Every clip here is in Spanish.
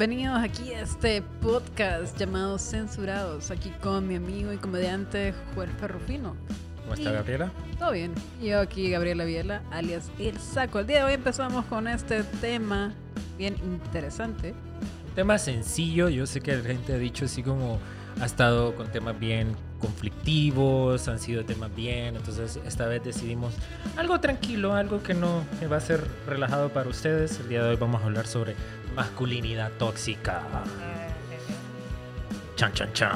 Bienvenidos aquí a este podcast llamado Censurados, aquí con mi amigo y comediante Joel Ferrufino. ¿Cómo está Y- Gabriela? Todo bien. Yo aquí, Gabriela Viela, alias El Saco. El día de hoy empezamos con este tema bien interesante. Un tema sencillo, yo sé que la gente ha dicho así como ha estado con temas bien conflictivos, han sido temas bien, entonces esta vez decidimos algo tranquilo, algo que no que va a ser relajado para ustedes. El día de hoy vamos a hablar sobre masculinidad tóxica. Chan, chan, chan.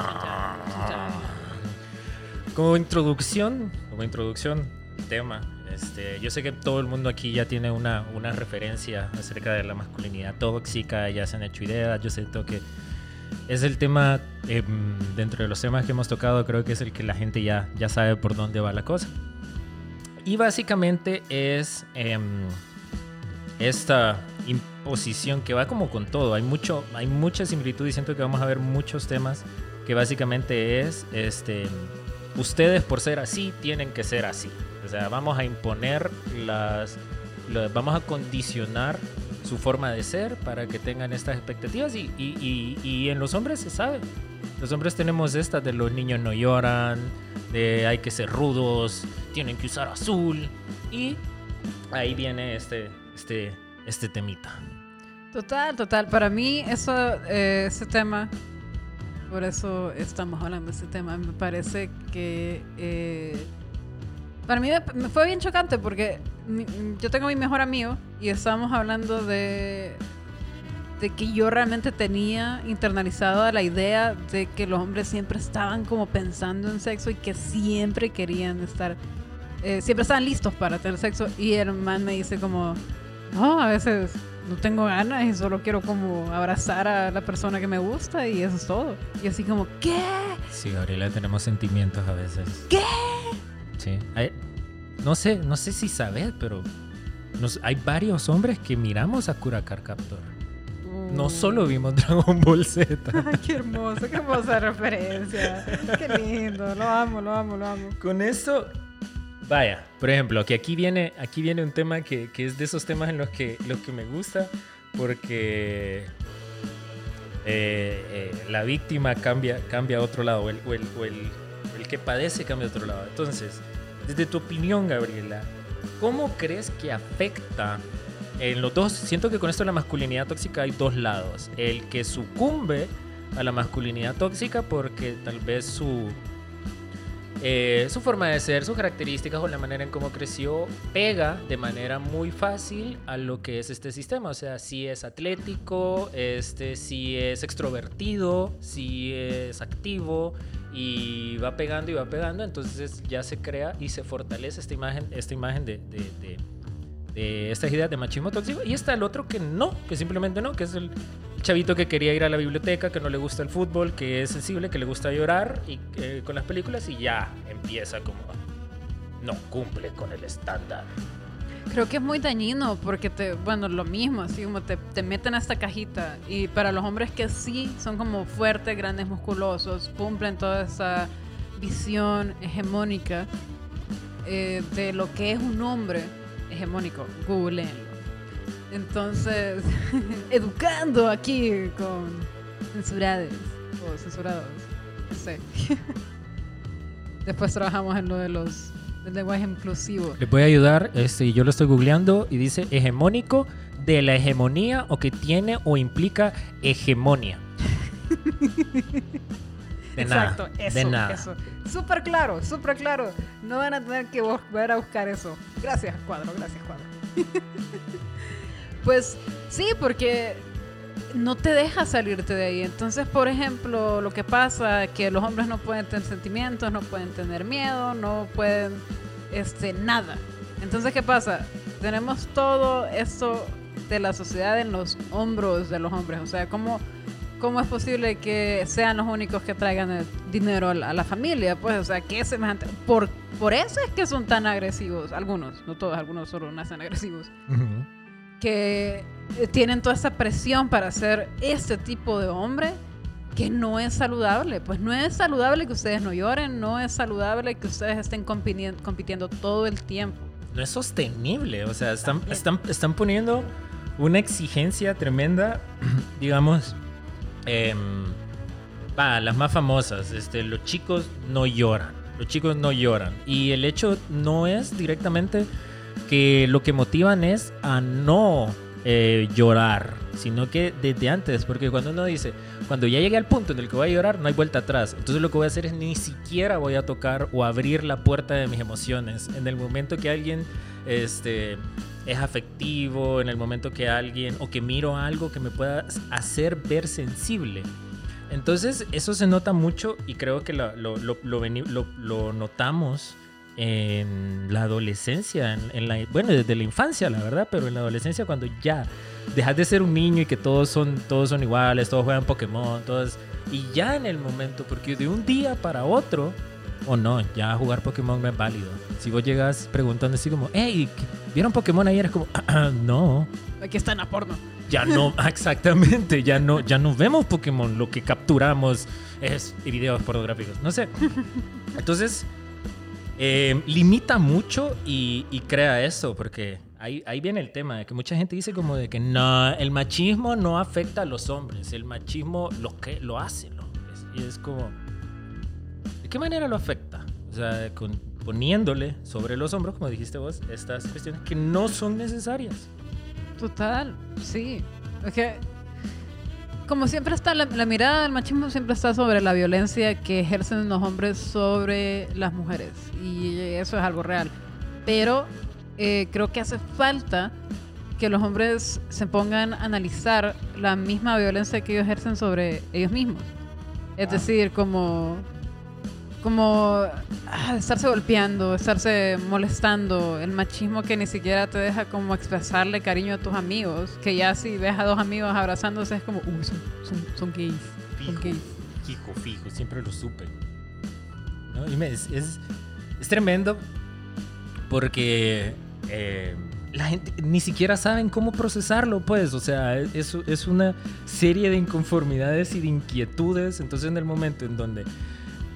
Como introducción, como introducción, tema. Este, yo sé que todo el mundo aquí ya tiene una, una referencia acerca de la masculinidad tóxica, ya se han hecho ideas, yo siento que es el tema, em, dentro de los temas que hemos tocado, creo que es el que la gente ya, ya sabe por dónde va la cosa. Y básicamente es em, esta imposición que va como con todo. Hay, mucho, hay mucha similitud y siento que vamos a ver muchos temas que básicamente es, este, ustedes por ser así tienen que ser así. O sea, vamos a imponer las, vamos a condicionar su forma de ser para que tengan estas expectativas y, y- y- y en los hombres se sabe. Los hombres tenemos estas de los niños no lloran, de hay que ser rudos, tienen que usar azul y ahí viene este, este, este temita. Total, total. Para mí, eso, eh, ese tema, por eso estamos hablando de ese tema, me parece que. eh, para mí me, fue bien chocante porque yo tengo a mi mejor amigo y estábamos hablando de. de que yo realmente tenía internalizada la idea de que los hombres siempre estaban como pensando en sexo y que siempre querían estar. eh, siempre estaban listos para tener sexo. Y el man me dice como. No, a veces no tengo ganas y solo quiero como abrazar a la persona que me gusta y eso es todo. Y así como, ¿qué? Sí, Gabriela, tenemos sentimientos a veces. ¿Qué? Sí. Hay- no sé, no sé si sabes, pero nos- hay varios hombres que miramos a Kurakar Captor. No solo vimos Dragon Ball Z. Ay, qué hermoso, qué hermosa referencia. Qué lindo, lo amo, lo amo, lo amo. Con esto, vaya, por ejemplo, que aquí viene, aquí viene un tema que, que es de esos temas en los que, los que me gusta, porque eh, eh, la víctima cambia, cambia a otro lado, o el, el- el- que padece cambia a otro lado. Entonces, desde tu opinión, Gabriela, ¿cómo crees que afecta en los dos? Siento que con esto la masculinidad tóxica hay dos lados. El que sucumbe a la masculinidad tóxica porque tal vez su eh, su forma de ser, sus características o la manera en cómo creció pega de manera muy fácil a lo que es este sistema. O sea, si es atlético, este, si es extrovertido, si es activo y va pegando y va pegando, entonces ya se crea y se fortalece esta imagen, esta imagen de, de, de- de de machismo tóxico. Y está el otro que no, que simplemente no, que es el chavito que quería ir a la biblioteca, que no le gusta el fútbol, que es sensible, que le gusta llorar y eh, con las películas y ya empieza como no cumple con el estándar. Creo que es muy dañino porque te, bueno, lo mismo, así como te, te meten a esta cajita y para los hombres que sí son como fuertes, grandes, musculosos, cumplen toda esa visión hegemónica eh, de lo que es un hombre hegemónico, googleenlo. Entonces, educando aquí con censurados o censurados, no sé. Después trabajamos en lo de los del lenguaje inclusivo. Les voy a ayudar, este, yo lo estoy googleando y dice hegemónico de la hegemonía o que tiene o implica hegemonia. De Exacto, nada, eso, de nada. eso. Súper claro, súper claro. No van a tener que volver a buscar eso. Gracias, cuadro, gracias, cuadro. Pues sí, porque no te deja salirte de ahí. Entonces, por ejemplo, lo que pasa es que los hombres no pueden tener sentimientos, no pueden tener miedo, no pueden, este, nada. Entonces, ¿qué pasa? Tenemos todo esto de la sociedad en los hombros de los hombres. O sea, ¿cómo, cómo es posible que sean los únicos que traigan dinero a la, familia? Pues, o sea, ¿qué es semejante? Por, por eso es que son tan agresivos. Algunos, no todos, algunos solo nacen agresivos. Que eh, tienen toda esa presión para ser este tipo de hombre que no es saludable. Pues no es saludable que ustedes no lloren, no es saludable que ustedes estén compitiendo, compitiendo todo el tiempo. no es sostenible. O sea, están, están, están poniendo una exigencia tremenda, digamos, va, las más famosas, este, los chicos no lloran, los chicos no lloran. Y el hecho no es directamente que lo que motivan es a no eh, llorar, sino que desde antes, porque cuando uno dice, cuando ya llegue al punto en el que voy a llorar, no hay vuelta atrás. Entonces lo que voy a hacer es ni siquiera voy a tocar o abrir la puerta de mis emociones. En el momento que alguien este, es afectivo, en el momento que alguien o que miro algo que me pueda hacer ver sensible. Entonces eso se nota mucho y creo que lo, lo, lo, lo notamos en la adolescencia, en, la, bueno, desde la infancia, la verdad, pero en la adolescencia cuando ya dejas de ser un niño y que todos son, todos son iguales, todos juegan Pokémon, todos, y ya en el momento, porque de un día para otro, o no, ya jugar Pokémon no es válido. Si vos llegas preguntando así como, hey, ¿vieron Pokémon ayer? Es como, no. Aquí está en la porno. Ya no, exactamente, ya no, ya no vemos Pokémon, lo que capturamos es videos pornográficos, no sé. Entonces, eh, limita mucho y, crea eso, porque ahí, ahí viene el tema de que mucha gente dice como de que no, el machismo no afecta a los hombres, el machismo lo, que, lo hace los hombres. Y es como, ¿de qué manera lo afecta? O sea, poniéndole sobre los hombros, como dijiste vos, estas cuestiones que no son necesarias. Total, sí. Okay como siempre está la, mirada del machismo siempre está sobre la violencia que ejercen los hombres sobre las mujeres. Y eso es algo real. Pero eh, creo que hace falta que los hombres se pongan a analizar la misma violencia que ellos ejercen sobre ellos mismos. Es decir como como ah, estarse golpeando, estarse molestando, el machismo que ni siquiera te deja como expresarle cariño a tus amigos, que ya si ves a dos amigos abrazándose es como, uy, son, son, gays. Fijo, Fijo, fijo, siempre lo supe. ¿No? es, es, tremendo porque eh, la gente ni siquiera saben cómo procesarlo, pues, o sea, es, es una serie de inconformidades y de inquietudes, entonces en el momento en donde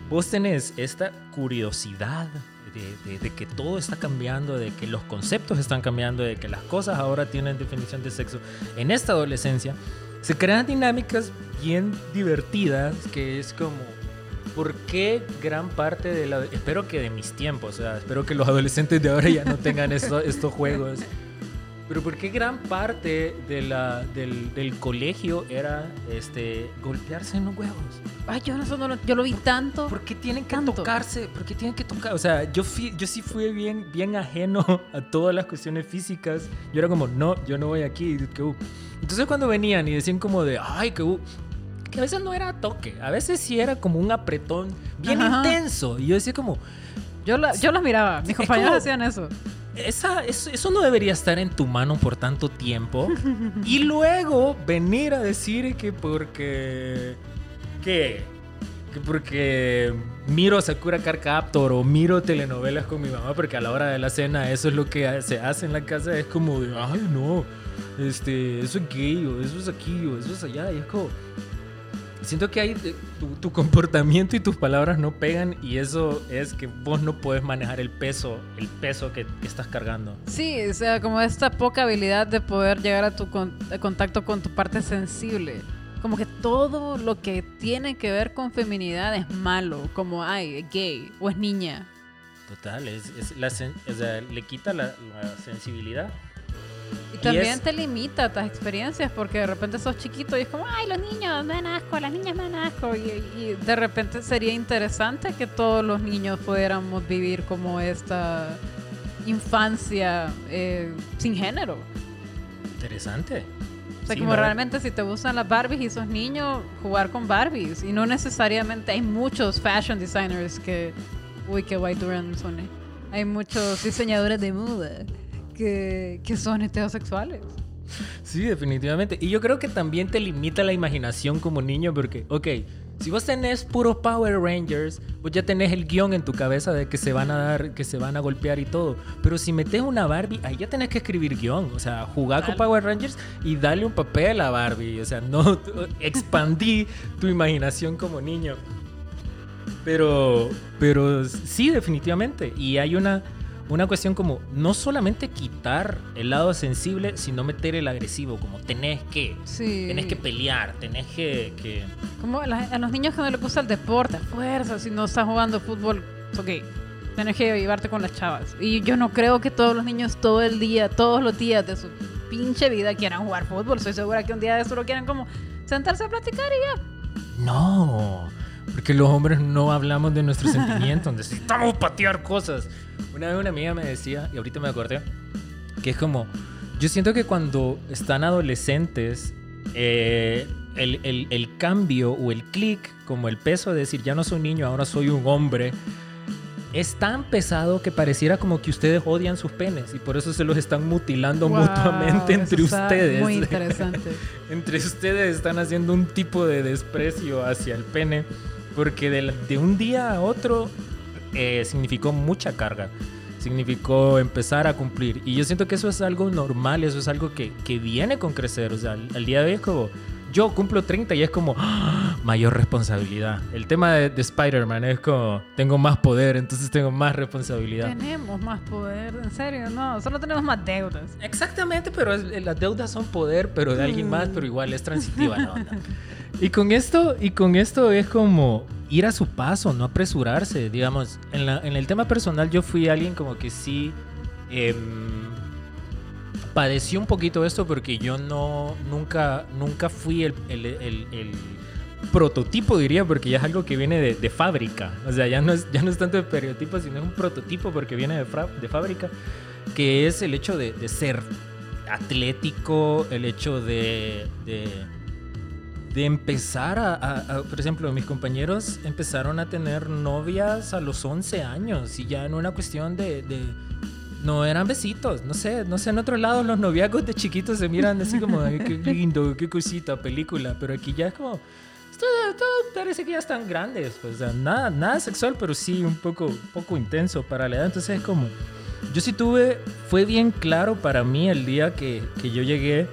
vos tenés esta curiosidad de, que todo está cambiando, de que los conceptos están cambiando, de que las cosas ahora tienen definición de sexo, en esta adolescencia se crean dinámicas bien divertidas que es como, ¿por qué gran parte de la... Espero que de mis tiempos, o sea, espero que los adolescentes de ahora ya no tengan estos juegos pero ¿por qué gran parte de la, del, del, colegio era este, golpearse en los huevos? Ay, yo, no, yo lo vi tanto. ¿Por qué tienen que tocarse? ¿Por qué tienen que tocar? O sea, yo, fui, yo sí fui bien, bien ajeno a todas las cuestiones físicas. Yo era como, no, yo no voy aquí. Uh. Entonces cuando venían y decían como de, ay, que... Uh", que a veces no era toque, a veces sí era como un apretón bien intenso. Y yo decía como... Yo, la, yo los miraba, mis compañeros hacían eso esa, eso, no debería estar en tu mano por tanto tiempo. y luego venir a decir que porque... ¿Qué? Que porque miro Sakura Card Captor o miro telenovelas con mi mamá porque a la hora de la cena eso es lo que se hace en la casa. Es como de, ay no, este, eso es gay o eso es aquí o eso es allá. Y es como siento que hay tu, comportamiento y tus palabras no pegan y eso es que vos no puedes manejar el peso, el peso que, estás cargando. Sí, o sea, como esta poca habilidad de poder llegar a tu contacto con tu parte sensible. Como que todo lo que tiene que ver con feminidad es malo, como, ay, es gay o es niña. Total, es, la, le quita la sensibilidad y también te limita a tus experiencias porque de repente sos chiquito y es como, ay, los niños me dan asco, las niñas me dan asco. Y, de repente sería interesante que todos los niños pudiéramos vivir como esta infancia eh, sin género. Interesante. O sea, como realmente si te gustan las Barbies y sos niño, jugar con Barbies. Y no necesariamente hay muchos fashion designers que... Uy, qué white son. Hay muchos diseñadores de moda que, son heterosexuales. Sí, definitivamente. Y yo creo que también te limita la imaginación como niño porque, ok, si vos tenés puros Power Rangers, vos ya tenés el guion en tu cabeza de que se van a dar, que se van a golpear y todo. Pero si metes una Barbie, ahí ya tenés que escribir guion. O sea, jugar con Power Rangers y darle un papel a Barbie. O sea, no expandí tu imaginación como niño. Pero, pero sí, definitivamente. Y hay una una cuestión como no solamente quitar el lado sensible, sino meter el agresivo, como tenés que, Sí. tenés que pelear, tenés que... que- Como a, la- a los niños que no les gusta el deporte, a fuerza, si no estás jugando fútbol, ok, tienes que llevarte con las chavas. Y yo no creo que todos los niños todo el día, todos los días de su pinche vida quieran jugar fútbol. Estoy segura que un día de eso lo quieran como sentarse a platicar y ya. No, porque los hombres no hablamos de nuestros sentimientos, necesitamos patear cosas. Una vez una amiga me decía, y ahorita me acordé, que es como, yo siento que cuando están adolescentes, eh, el, el- el cambio o el clic, como el peso de decir, ya no soy niño, ahora soy un hombre, es tan pesado que pareciera como que ustedes odian sus penes y por eso se los están mutilando Wow, mutuamente entre ustedes. Muy interesante. entre ustedes están haciendo un tipo de desprecio hacia el pene porque de, la- de un día a otro eh, significó mucha carga significó empezar a cumplir y yo siento que eso es algo normal eso es algo que, que viene con crecer o sea al, al día de hoy es como yo cumplo 30 y es como ¡ah! mayor responsabilidad el tema de, de Spider-Man es como tengo más poder entonces tengo más responsabilidad tenemos más poder, en serio, no, solo tenemos más deudas. Exactamente, pero es- las deudas son poder, pero de alguien más, pero igual es transitiva la onda. Y con esto, y con esto es como ir a su paso, no apresurarse. Digamos, en, la- en el tema personal yo fui alguien como que sí em, padeció un poquito esto porque yo no, nunca, nunca fui el, el- el- el prototipo, diría, porque ya es algo que viene de, de fábrica. O sea, ya no, es, ya no es tanto de estereotipo, sino es un prototipo porque viene de, fra- de fábrica, que es el hecho de, de ser atlético, el hecho de, de, empezar a, a- a- por ejemplo, mis compañeros empezaron a tener novias a los 11 años y ya en una cuestión de... de- no eran besitos, no sé, no sé, en otros lados los noviazgos de chiquitos se miran así como, "Ay, qué lindo, qué cosita, película, pero aquí ya es como, esto, esto parece que ya están grandes, pues, o sea, nada, nada sexual, pero sí un poco, poco intenso para la edad, entonces es como, yo sí tuve, fue bien claro para mí el día que, que yo llegué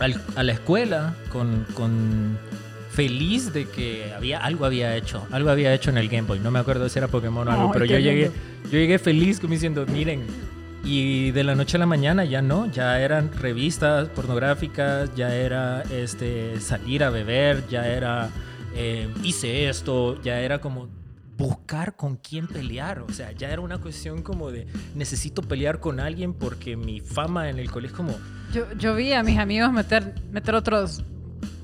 al- a la escuela con, con feliz de que había algo había hecho, algo había hecho en el Game Boy, no me acuerdo si era Pokémon o algo, pero yo llegué, lindo. yo llegué feliz como diciendo, miren, y de la noche a la mañana ya no, ya eran revistas pornográficas, ya era este salir a beber, ya era eh, hice esto, ya era como buscar con quién pelear, o sea, ya era una cuestión como de necesito pelear con alguien porque mi fama en el colegio es como Yo, yo vi a mis amigos meter, meter otros.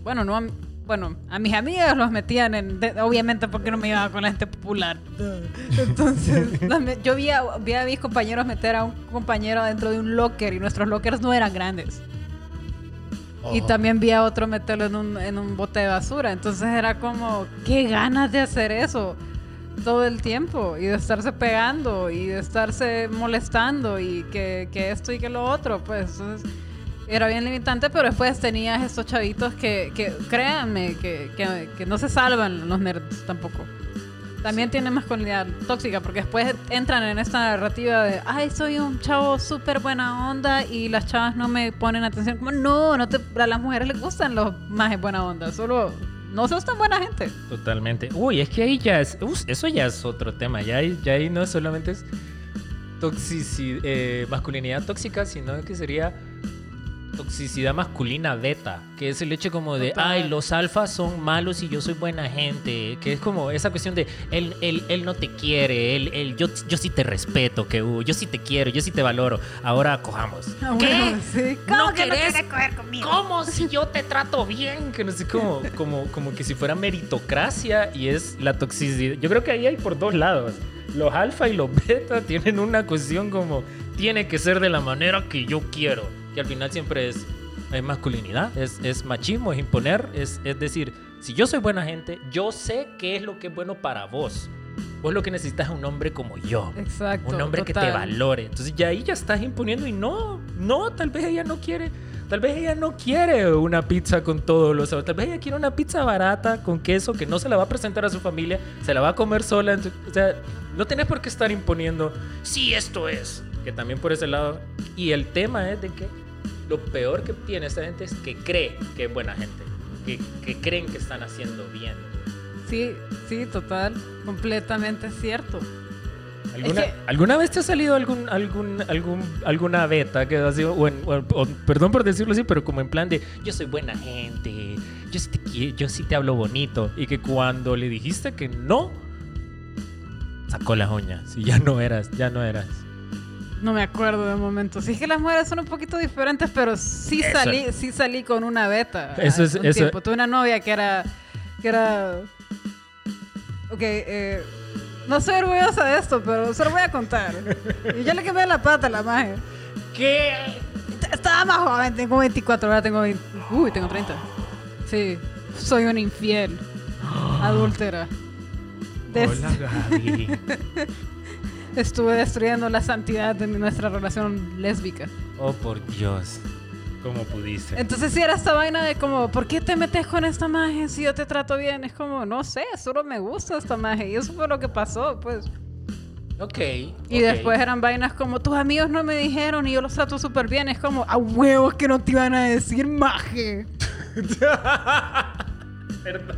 Bueno, no a, bueno, a mis amigas los metían en. de- obviamente porque no me iba con la gente popular. Entonces, yo vi a, vi a mis compañeros meter a un compañero dentro de un locker y nuestros lockers no eran grandes. Y Oh. también vi a otro meterlo en un, en un bote de basura. Entonces era como, qué ganas de hacer eso todo el tiempo y de estarse pegando y de estarse molestando y que, que esto y que lo otro. Pues entonces, era bien limitante, pero después tenías estos chavitos que, que créanme, que, que, que no se salvan los nerds tampoco. También tienen masculinidad tóxica porque después entran en esta narrativa de, ay, soy un chavo súper buena onda y las chavas no me ponen atención. Como, no, no te, a las mujeres les gustan los más buena onda, solo no sos tan buena gente. Totalmente. Uy, es que ahí ya es. us, eso ya es otro tema. Ya ahí, ya ahí no solamente es toxicidad, masculinidad tóxica, sino que sería toxicidad masculina beta, que es el hecho como de, Total. ay, los alfas son malos y yo soy buena gente, que es como esa cuestión de, él, él, él no te quiere, él, él, yo, yo sí te respeto, que uh, yo sí te quiero, yo sí te valoro, ahora cojamos. Ah, ¿Qué? bueno, sí. ¿Cómo ¿No que no querés? quieres coger conmigo? ¿Cómo si yo te trato bien? Que no sé, como, como, como que si fuera meritocracia y es la toxicidad. Yo creo que ahí hay por dos lados. Los alfa y los beta tienen una cuestión como tiene que ser de la manera que yo quiero. Que al final siempre es, es masculinidad, es, es machismo, es imponer. Es, es decir, si yo soy buena gente, yo sé qué es lo que es bueno para vos. Vos lo que necesitas es un hombre como yo. Exacto. Un hombre que te total. valore. Entonces ya ahí ya estás imponiendo y no, no, tal vez ella no quiere, tal vez ella no quiere una pizza con todos los sabores. Tal vez ella quiere una pizza barata con queso que no se la va a presentar a su familia, se la va a comer sola. O sea, no tenés por qué estar imponiendo, sí, esto es. Que también por ese lado. Y el tema es de que lo peor que tiene esta gente es que cree que es buena gente. Que, que creen que están haciendo bien. Sí, sí, total. Completamente cierto. ¿Alguna, que- ¿Alguna vez te ha salido algún, algún, algún, alguna beta que ha sido, o en- o- o- perdón por decirlo así, pero como en plan de yo soy buena gente, yo sí te, yo sí te hablo bonito, y que cuando le dijiste que no, sacó las uñas y ya no eras, ya no eras. No me acuerdo de momento. Sí es que las mujeres son un poquito diferentes, pero sí Eso. salí, sí salí con una beta. Eso es- un eso- tiempo. Tuve una novia que era, que era, ok, eh, no soy orgullosa de esto, pero se lo voy a contar. Y yo le quemé la pata a la magia. ¿Qué? Estaba más joven, tengo 24, ahora tengo 20, uy, tengo 30. Sí, soy un infiel, adúltera. Des- Hola Gaby. estuve destruyendo la santidad de nuestra relación lésbica. Oh por Dios, ¿cómo pudiste? Entonces, si era esta vaina de como, ¿por qué te metes con esta magia si yo te trato bien? Es como, no sé, solo me gusta esta magia. Y eso fue lo que pasó, pues. Ok. Y después eran vainas como, tus amigos no me dijeron y yo los trato súper bien. Es como, a huevos que no te iban a decir maje. Perdón.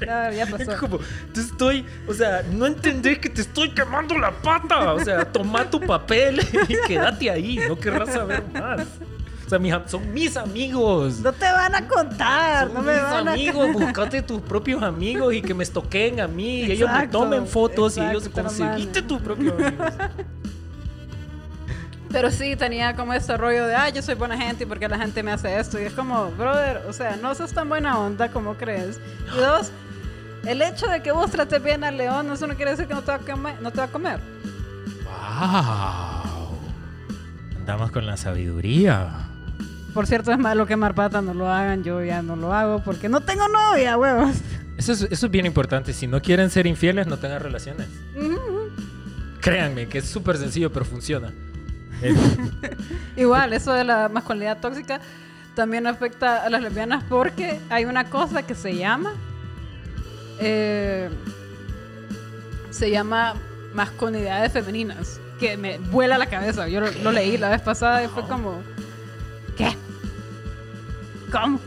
Ya, ya Es pasó. como, te estoy, o sea, no entendés que te estoy quemando la pata. O sea, toma tu papel y quédate ahí. No querrás saber más. O sea, mis son mis amigos. No te van a contar, Son no me mis van a amigos, buscate tus propios amigos y que me estoqueen a mí. Y ellos me Exacto, tomen fotos y ellos exacto, conseguiste tus propios amigos. Pero sí, tenía como este rollo de, ay, yo soy buena gente y porque la gente me hace esto. Y es como, brother, o sea, no sos tan buena onda como crees. Y dos, el hecho de que vos trates bien al león, eso no quiere decir que no te va a comer. No te va a comer. ¡Wow! Andamos con la sabiduría. Por cierto, es malo que Marpata no lo hagan, yo ya no lo hago porque no tengo novia, huevos. Eso es, eso es bien importante. Si no quieren ser infieles, no tengan relaciones. Ujú. Créanme que es súper sencillo, pero funciona. Igual, eso de la masculinidad tóxica también afecta a las lesbianas porque hay una cosa que se llama. eh, se llama masculinidades femeninas. Que me vuela la cabeza. Yo lo, lo leí la vez pasada y fue como. ¿Qué? ¿Cómo?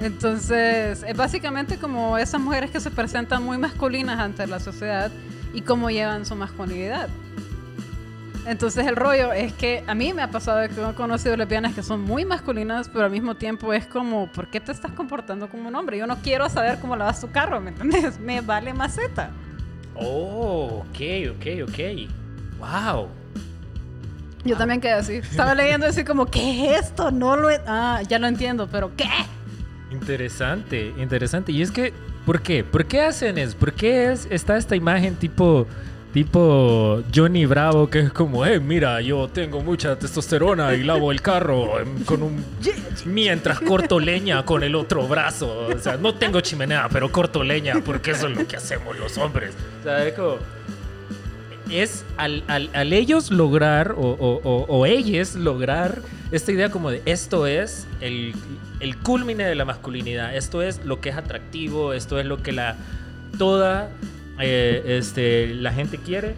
Entonces, es básicamente como esas mujeres que se presentan muy masculinas ante la sociedad y cómo llevan su masculinidad. Entonces el rollo es que a mí me ha pasado que he conocido lesbianas que son muy masculinas, pero al mismo tiempo es como, ¿por qué te estás comportando como un hombre? Yo no quiero saber cómo lavas tu carro, ¿me entiendes? Me vale maceta. Oh, ok, ok, ok. Wow. Yo también quedé así. Estaba leyendo así como, ¿qué es esto? No lo. Ah, ya lo entiendo, pero ¿qué? Interesante, interesante. Y es que, ¿por qué? ¿Por qué hacen eso? ¿Por qué es, está esta imagen tipo, tipo Johnny Bravo que es como, eh, mira, yo tengo mucha testosterona y lavo el carro con un... Mientras corto leña con el otro brazo. O sea, no tengo chimenea, pero corto leña porque eso es lo que hacemos los hombres. O sea, es como... Es al, al- al ellos lograr, o, o ellas lograr esta idea como de esto es el, el culmine de la masculinidad, esto es lo que es atractivo, esto es lo que la toda eh, este, la gente quiere.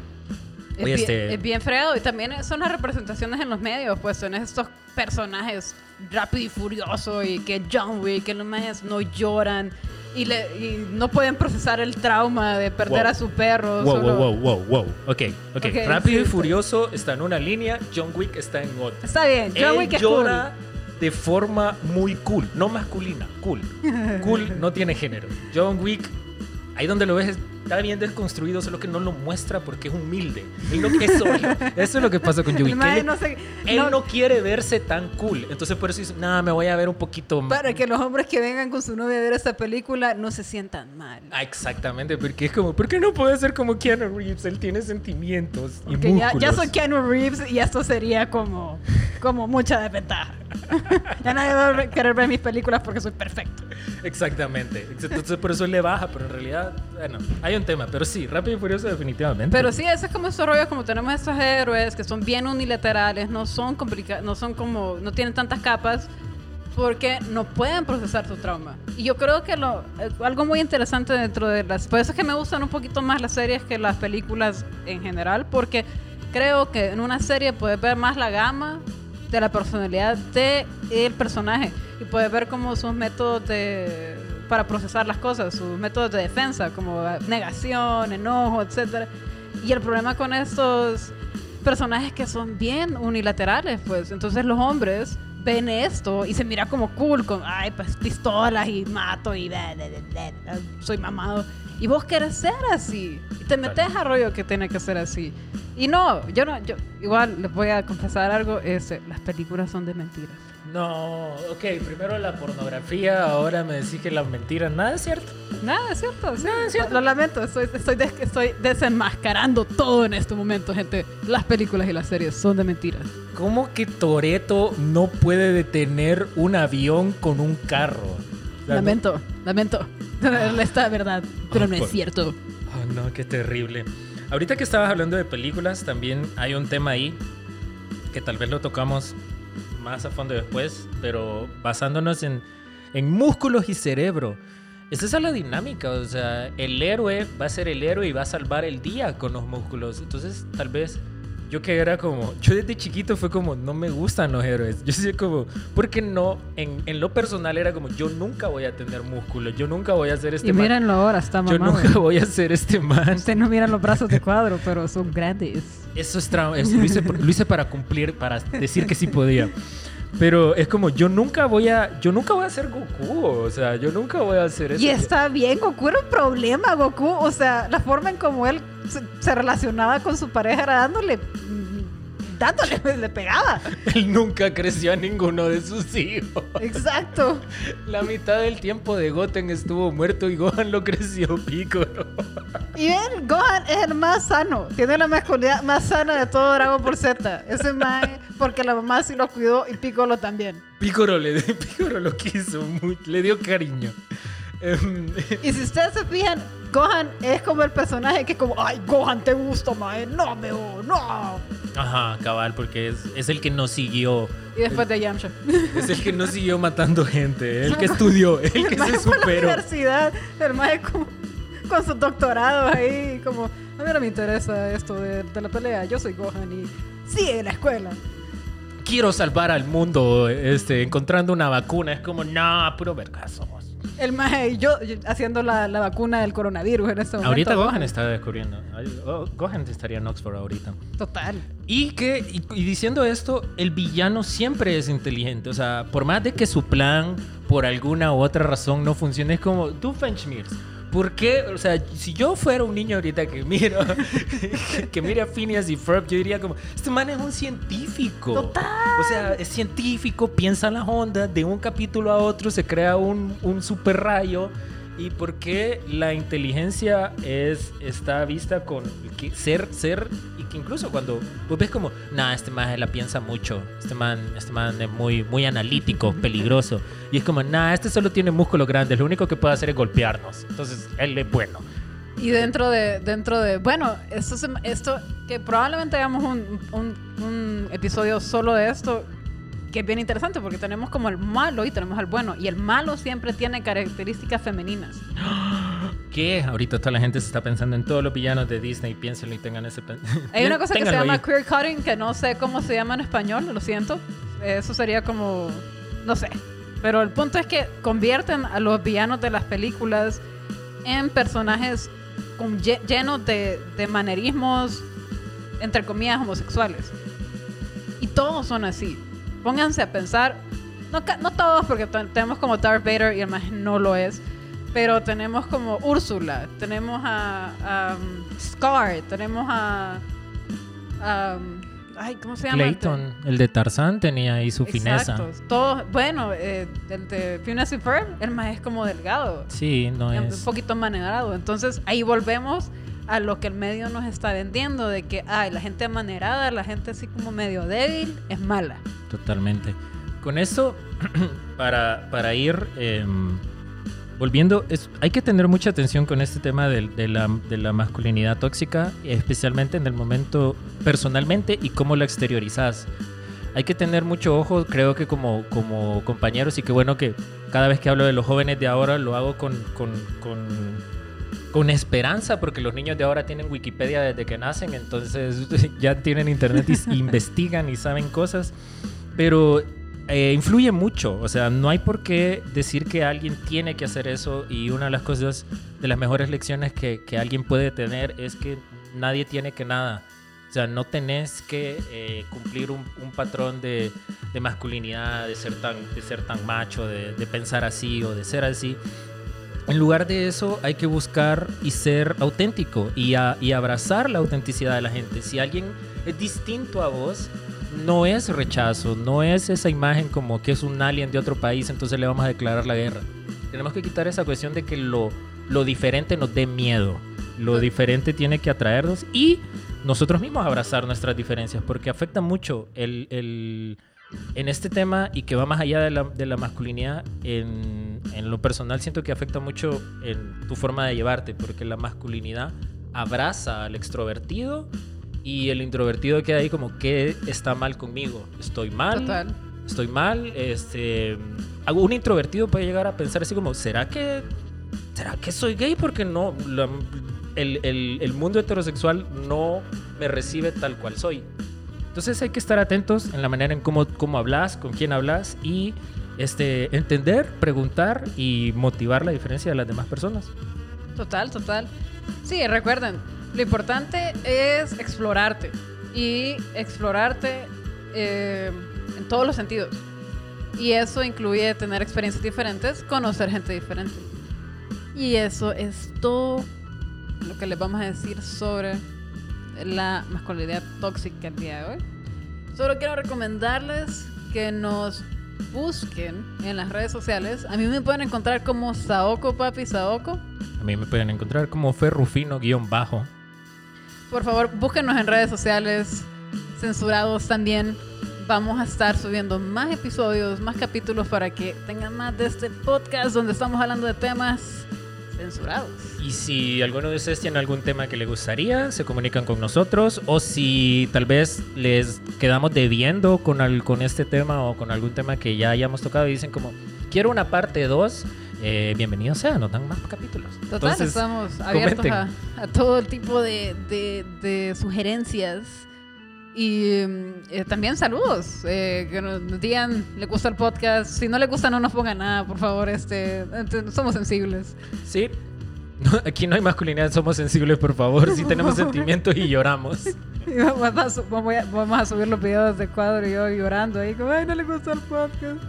Es, bien, este- es bien. Y también son las representaciones en los medios, pues son estos personajes rápido y furioso y que John Wick, que los manes no lloran y, le, y no pueden procesar el trauma de perder Wow. a su perro. Wow, solo- wow, wow, wow, wow. Ok, ok. Ok, Rápido sí, y Furioso está en una línea, John Wick está en otra. Está bien, John Él Wick es llora de forma muy cool, no masculina, cool. Cool no tiene género. John Wick, ahí donde lo ves, está bien desconstruido, solo que no lo muestra porque es humilde. Él no, eso, eso es lo que pasa con mae Él, no sé- él no- no quiere verse tan cool. Entonces por eso dice, nada, me voy a ver un poquito más. Para que los hombres que vengan con su novia a ver esta película no se sientan mal. Ah, exactamente, porque es como, ¿por qué no puede ser como Keanu Reeves? Él tiene sentimientos y Porque ya, ya músculos. soy Keanu Reeves y esto sería como, como mucha desventaja. ya nadie va a querer ver mis películas porque soy perfecto. Exactamente. Entonces por eso él le baja, pero en realidad, bueno, hay un tema. Pero sí, Rápido y Furioso definitivamente. Pero sí, ese es como estos rollos, como tenemos estos héroes que son bien unilaterales, no son complicados, no son como, no tienen tantas capas, porque no pueden procesar su trauma. Y yo creo que lo, algo muy interesante dentro de las, por eso es que me gustan un poquito más las series que las películas en general, porque creo que en una serie puedes ver más la gama de la personalidad del personaje y puedes ver como sus métodos de para procesar las cosas, sus métodos de defensa, como negación, enojo, etc. Y el problema con estos personajes que son bien unilaterales, pues entonces los hombres ven esto y se mira como cool con, ay, pues pistolas y mato y soy mamado. Y vos querés ser así. Y te metes a rollo que tiene que ser así. Y no, yo no, yo igual les voy a confesar algo, este, las películas son de mentiras. No, ok, primero la pornografía, ahora me decís que las mentiras, nada es cierto. Nada es cierto, nada es cierto. Lo, lamento, estoy, estoy, estoy desenmascarando todo en este momento, gente. Las películas y las series son de mentiras. ¿Cómo que Toreto no puede detener un avión con un carro? lamento, lamento. Esta verdad, pero no es cierto. Oh, no, qué terrible. Ahorita que estabas hablando de películas, también hay un tema ahí que tal vez lo tocamos más a fondo después, pero basándonos en, en músculos y cerebro. Esa es la dinámica, o sea, el héroe va a ser el héroe y va a salvar el día con los músculos. Entonces, tal vez yo que era como, yo desde chiquito fue como, no me gustan los héroes. Yo decía como, porque no, en, en, lo personal era como, yo nunca voy a tener músculos, yo nunca voy a ser este y man. Y mírenlo ahora, está mamado. Yo nunca voy a ser este man. Usted no miran los brazos de cuadro, pero son grandes. Eso es, lo, hice, lo hice para cumplir, para decir que sí podía. Pero es como, yo nunca voy a, yo nunca voy a ser Goku, o sea, yo nunca voy a hacer eso. Y está bien, Goku era un problema, Goku, o sea, la forma en como él se, relacionaba con su pareja era dándole dándole, le pegaba. Él nunca creció a ninguno de sus hijos. Exacto. La mitad del tiempo de Goten estuvo muerto y Gohan lo creció Piccolo. Y ven, Gohan es el más sano. Tiene la masculinidad más sana de todo Dragon por Z. Ese más porque la mamá sí lo cuidó y Piccolo también. Piccolo, le, Piccolo lo quiso, le dio cariño. Y si ustedes se fijan, Gohan es como el personaje que como, ay, Gohan, te gusta, mae, no, me no. Ajá, cabal, porque es, es el que no siguió. Y después de Yamcha. Es el que no siguió matando gente, el que estudió, el que se superó. En la universidad, el mae con, con sus doctorados ahí, como, a mí no me interesa esto de, de la pelea, yo soy Gohan y sigue la escuela quiero salvar al mundo este, encontrando una vacuna. Es como, no, puro vergazo. El maje, yo, yo haciendo la, la, vacuna del coronavirus en este momento. Ahorita Gohan está descubriendo. Oh, Gohan estaría en Oxford ahorita. Total. Y que, y, diciendo esto, el villano siempre es inteligente. O sea, por más de que su plan, por alguna u otra razón, no funcione, es como Doofenshmirtz. ¿Por qué? O sea, si yo fuera un niño ahorita que mira, que mira a Phineas y Ferb, yo diría como, este man es un científico. Total. O sea, es científico, piensa en las ondas, de un capítulo a otro se crea un, un super rayo ¿Y por qué la inteligencia es, está vista con ser, ser, y que incluso cuando ves como, nah, este man la piensa mucho, este man, este man es muy, muy analítico, peligroso, y es como, nah, este solo tiene músculos grandes, lo único que puede hacer es golpearnos, entonces él es bueno. Y dentro de, dentro de bueno, esto, esto que probablemente hagamos un, un, un episodio solo de esto, que es bien interesante porque tenemos como el malo y tenemos al bueno. Y el malo siempre tiene características femeninas. ¿Qué? Ahorita toda la gente se está pensando en todos los villanos de Disney. Piénsenlo y tengan ese... Hay una cosa que se llama queer cutting que no sé cómo se llama en español, lo siento. Eso sería como... no sé. Pero el punto es que convierten a los villanos de las películas en personajes con, llenos de, de manerismos, entre comillas, homosexuales. Y todos son así pónganse a pensar, no, no todos, porque tenemos como Darth Vader y además no lo es, pero tenemos como Úrsula, tenemos a, um, Scar, tenemos a... Um, ay, ¿cómo se llama? Clayton, el de Tarzán tenía ahí su fineza. Todos, bueno, eh, el de Phineas y Ferb, el más es como delgado. Sí, no es. Un poquito manerado. Entonces ahí volvemos a lo que el medio nos está vendiendo, de que ay, la gente amanerada, la gente así como medio débil, es mala. Totalmente. Con eso, para, para ir em, volviendo, es, hay que tener mucha atención con este tema de, de, la, de, la, masculinidad tóxica, especialmente en el momento personalmente y cómo la exteriorizas. Hay que tener mucho ojo, creo que como, como compañeros, y que bueno que cada vez que hablo de los jóvenes de ahora lo hago con, con, con con esperanza, porque los niños de ahora tienen Wikipedia desde que nacen, entonces ya tienen internet y investigan y saben cosas. Pero eh, influye mucho. O sea, no hay por qué decir que alguien tiene que hacer eso. Y una de las cosas, de las mejores lecciones que, que alguien puede tener es que nadie tiene que nada. O sea, no tenés que eh, cumplir un, patrón de, de, masculinidad, de ser tan, de ser tan macho, de pensar así o de ser así. En lugar de eso, hay que buscar y ser auténtico y, a, y abrazar la autenticidad de la gente. Si alguien es distinto a vos, no es rechazo, no es esa imagen como que es un alien de otro país, entonces le vamos a declarar la guerra. Tenemos que quitar esa cuestión de que lo, lo diferente nos dé miedo. Lo diferente tiene que atraernos y nosotros mismos abrazar nuestras diferencias, porque afecta mucho el, el en este tema y que va más allá de la, de la masculinidad, en, en, lo personal siento que afecta mucho en tu forma de llevarte, porque la masculinidad abraza al extrovertido y el introvertido queda ahí como, ¿qué está mal conmigo? ¿Estoy mal? Total. ¿Estoy mal? Este, un introvertido puede llegar a pensar así como, ¿será que, ¿será que soy gay? Porque no, la, el, el, el mundo heterosexual no me recibe tal cual soy. Entonces hay que estar atentos en la manera en cómo, cómo hablas, con quién hablas y este, entender, preguntar y motivar la diferencia de las demás personas. Total, total. Sí, recuerden, lo importante es explorarte y explorarte eh, en todos los sentidos. Y eso incluye tener experiencias diferentes, conocer gente diferente. Y eso es todo lo que les vamos a decir sobre la masculinidad tóxica el día de hoy. Solo quiero recomendarles que nos busquen en las redes sociales. A mí me pueden encontrar como Saoko Papi Saoko. A mí me pueden encontrar como Ferrufino-bajo. Por favor, búsquenos en redes sociales, censurados también. Vamos a estar subiendo más episodios, más capítulos para que tengan más de este podcast donde estamos hablando de temas censurados. Y si alguno de ustedes tiene algún tema que le gustaría, se comunican con nosotros. O si tal vez les quedamos debiendo con, al, con este tema o con algún tema que ya hayamos tocado y dicen como, quiero una parte 2. Eh, bienvenidos sean, nos dan más capítulos. Total, Entonces, estamos abiertos a, a, todo tipo de, de, de sugerencias. Y eh, también saludos, eh, que nos digan, le gusta el podcast. Si no le gusta, no nos pongan nada, por favor. Este, somos sensibles. Sí, no, aquí no hay masculinidad, somos sensibles, por favor. Sí tenemos sentimientos y lloramos. Y vamos, a, vamos, a, subir los videos de cuadro y yo llorando ahí, como, ay, no le gustó el podcast.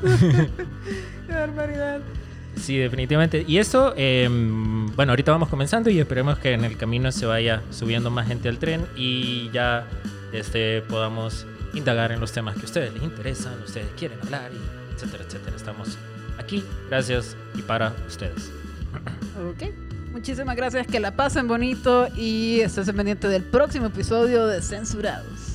Qué barbaridad. Sí, definitivamente. Y eso, eh, bueno, ahorita vamos comenzando y esperemos que en el camino se vaya subiendo más gente al tren y ya este, podamos indagar en los temas que a ustedes les interesan, ustedes quieren hablar, y etcétera, etcétera. Estamos aquí, gracias y para ustedes. Ok, muchísimas gracias, que la pasen bonito y estén pendientes del próximo episodio de Censurados.